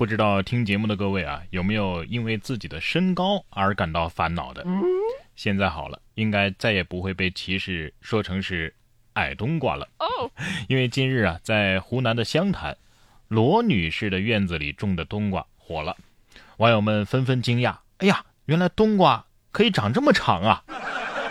不知道听节目的各位啊，有没有因为自己的身高而感到烦恼的？现在好了，应该再也不会被歧视说成是矮冬瓜了。哦，因为今日啊，在湖南的湘潭，罗女士的院子里种的冬瓜火了，网友们纷纷惊讶：“哎呀，原来冬瓜可以长这么长啊！”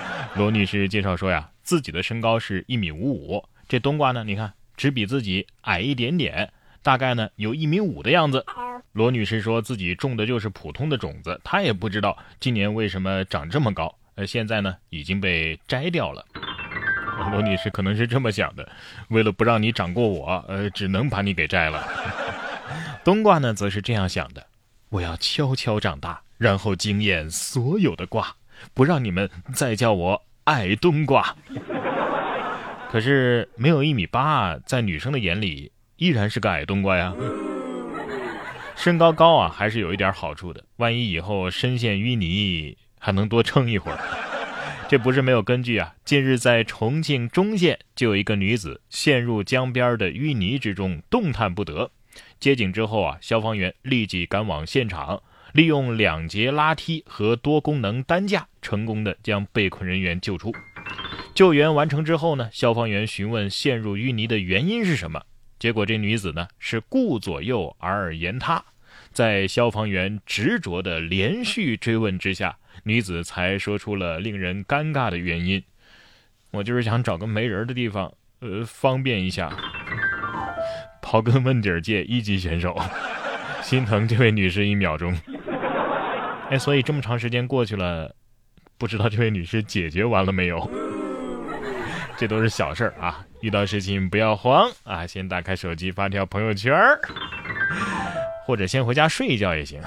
罗女士介绍说呀，自己的身高是一米五五，这冬瓜呢，你看只比自己矮一点点。大概呢有一米五的样子。罗女士说自己种的就是普通的种子，她也不知道今年为什么长这么高。呃，现在呢已经被摘掉了。罗女士可能是这么想的：为了不让你长过我，呃，只能把你给摘了。冬瓜呢则是这样想的：我要悄悄长大，然后惊艳所有的瓜，不让你们再叫我矮冬瓜。可是没有一米八，在女生的眼里。依然是个矮冬瓜呀，身高高啊，还是有一点好处的。万一以后深陷淤泥，还能多撑一会儿。这不是没有根据啊。近日在重庆忠县，就有一个女子陷入江边的淤泥之中，动弹不得。接警之后啊，消防员立即赶往现场，利用两节拉梯和多功能担架，成功的将被困人员救出。救援完成之后呢，消防员询问陷入淤泥的原因是什么。结果这女子呢是顾左右而言他，在消防员执着的连续追问之下，女子才说出了令人尴尬的原因：“我就是想找个没人的地方，呃，方便一下。”刨根问底儿界一级选手，心疼这位女士一秒钟。哎，所以这么长时间过去了，不知道这位女士解决完了没有？这都是小事儿啊。遇到事情不要慌啊，先打开手机发条朋友圈，或者先回家睡一觉也行。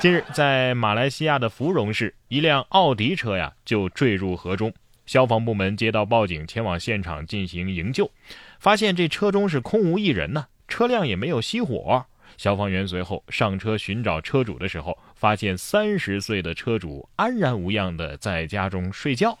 近日，在马来西亚的芙蓉市，一辆奥迪车呀就坠入河中，消防部门接到报警，前往现场进行营救，发现这车中是空无一人呢，车辆也没有熄火。消防员随后上车寻找车主的时候，发现三十岁的车主安然无恙的在家中睡觉。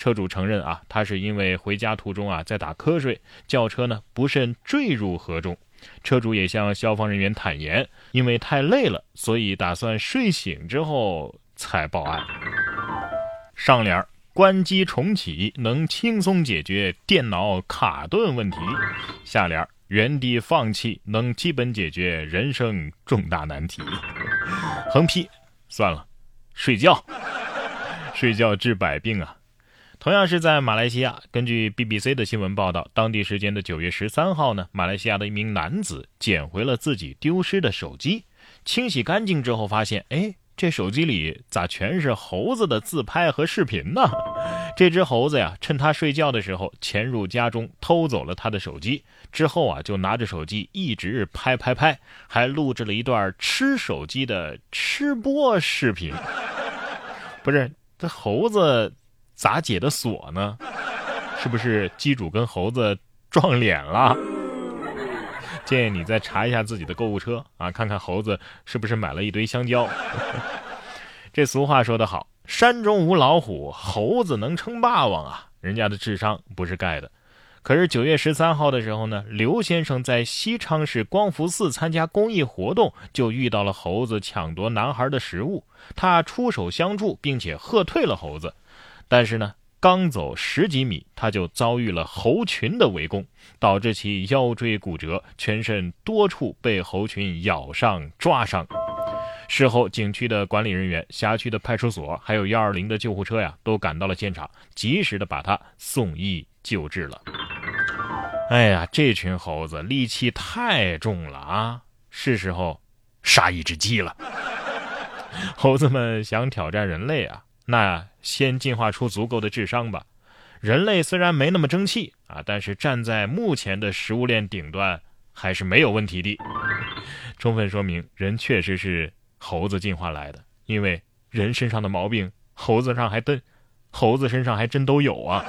车主承认啊，他是因为回家途中啊在打瞌睡，轿车呢不慎坠入河中。车主也向消防人员坦言，因为太累了，所以打算睡醒之后才报案。上联：关机重启能轻松解决电脑卡顿问题；下联：原地放弃能基本解决人生重大难题。横批：算了，睡觉，睡觉治百病啊。同样是在马来西亚，根据 BBC 的新闻报道，当地时间的九月十三号呢，马来西亚的一名男子捡回了自己丢失的手机，清洗干净之后发现，哎，这手机里咋全是猴子的自拍和视频呢？这只猴子呀，趁他睡觉的时候潜入家中偷走了他的手机，之后啊，就拿着手机一直拍拍拍，还录制了一段吃手机的吃播视频。不是，这猴子。咋解的锁呢？是不是机主跟猴子撞脸了？建议你再查一下自己的购物车啊，看看猴子是不是买了一堆香蕉。这俗话说得好，山中无老虎，猴子能称霸王啊！人家的智商不是盖的。可是九月十三号的时候呢，刘先生在西昌市光福寺参加公益活动，就遇到了猴子抢夺男孩的食物，他出手相助，并且喝退了猴子。但是呢，刚走十几米，他就遭遇了猴群的围攻，导致其腰椎骨折，全身多处被猴群咬伤、抓伤。事后，景区的管理人员、辖区的派出所，还有幺二零的救护车呀，都赶到了现场，及时的把他送医救治了。哎呀，这群猴子力气太重了啊！是时候杀一只鸡了。猴子们想挑战人类啊！那先进化出足够的智商吧。人类虽然没那么争气啊，但是站在目前的食物链顶端还是没有问题的。充分说明人确实是猴子进化来的，因为人身上的毛病，猴子上还真，猴子身上还真都有啊。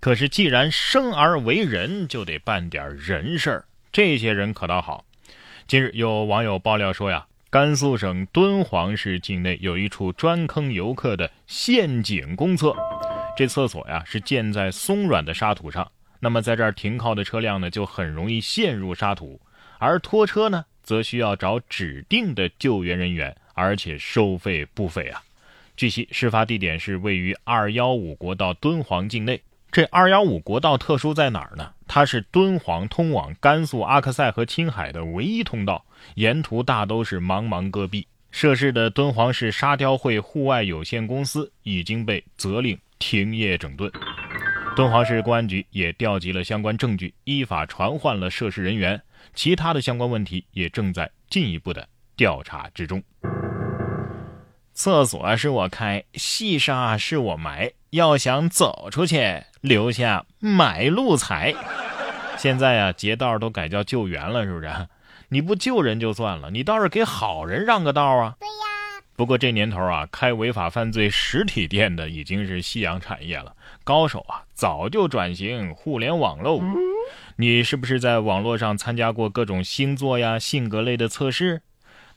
可是既然生而为人，就得办点人事儿。这些人可倒好。近日有网友爆料说呀。甘肃省敦煌市境内有一处专坑游客的陷阱公厕，这厕所呀是建在松软的沙土上，那么在这儿停靠的车辆呢就很容易陷入沙土，而拖车呢则需要找指定的救援人员，而且收费不菲啊。据悉，事发地点是位于二幺五国道敦煌境内。这二幺五国道特殊在哪儿呢？它是敦煌通往甘肃阿克塞和青海的唯一通道，沿途大都是茫茫戈壁。涉事的敦煌市沙雕会户外有限公司已经被责令停业整顿。敦煌市公安局也调集了相关证据，依法传唤了涉事人员。其他的相关问题也正在进一步的调查之中。厕所是我开，细沙是我埋，要想走出去，留下买路财。现在啊，劫道都改叫救援了，是不是？你不救人就算了，你倒是给好人让个道啊！对呀。不过这年头啊，开违法犯罪实体店的已经是夕阳产业了，高手啊早就转型互联网喽。你是不是在网络上参加过各种星座呀、性格类的测试？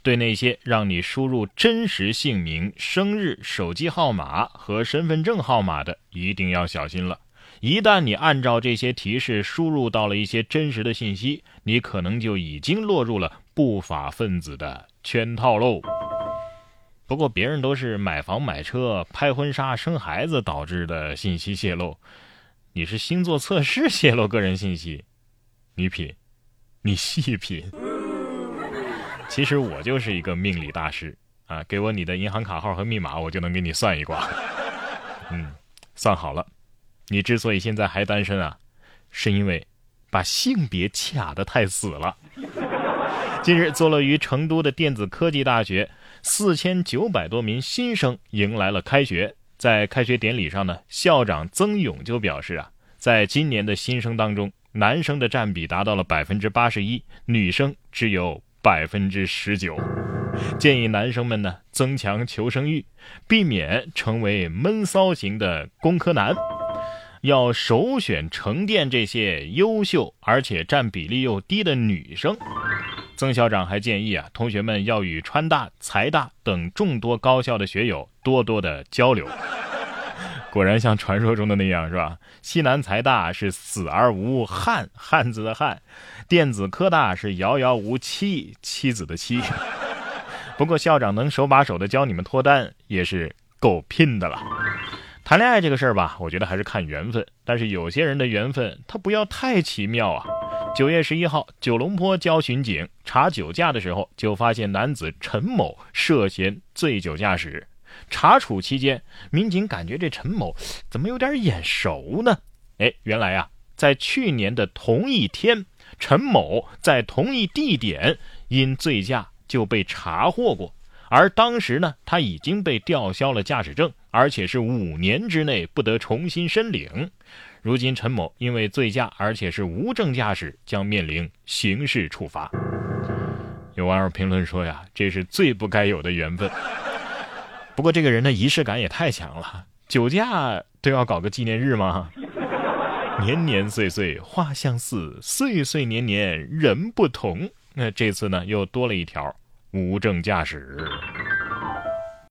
对那些让你输入真实姓名、生日、手机号码和身份证号码的，一定要小心了。一旦你按照这些提示输入到了一些真实的信息，你可能就已经落入了不法分子的圈套喽。不过别人都是买房、买车、拍婚纱、生孩子导致的信息泄露，你是星座测试泄露个人信息。你品，你细品。其实我就是一个命理大师啊！给我你的银行卡号和密码，我就能给你算一卦。嗯，算好了。你之所以现在还单身啊，是因为把性别卡得太死了。近日，坐落于成都的电子科技大学，四千九百多名新生迎来了开学。在开学典礼上呢，校长曾勇就表示啊，在今年的新生当中。男生的占比达到了百分之八十一，女生只有百分之十九。建议男生们呢增强求生欲，避免成为闷骚型的工科男，要首选成电这些优秀而且占比例又低的女生。曾校长还建议啊，同学们要与川大、财大等众多高校的学友多多的交流。果然像传说中的那样，是吧？西南财大是死而无汉，汉子的汉；电子科大是遥遥无期，妻子的妻。不过校长能手把手的教你们脱单，也是够拼的了。谈恋爱这个事儿吧，我觉得还是看缘分。但是有些人的缘分，他不要太奇妙啊。九月十一号，九龙坡交巡警查酒驾的时候，就发现男子陈某涉嫌醉酒驾驶。查处期间，民警感觉这陈某怎么有点眼熟呢？哎，原来啊，在去年的同一天，陈某在同一地点因醉驾就被查获过，而当时呢，他已经被吊销了驾驶证，而且是五年之内不得重新申领。如今陈某因为醉驾，而且是无证驾驶，将面临刑事处罚。有网友评论说呀，这是最不该有的缘分。不过这个人的仪式感也太强了，酒驾都要搞个纪念日吗？年年岁岁花相似，岁岁年年人不同。那这次呢，又多了一条无证驾驶。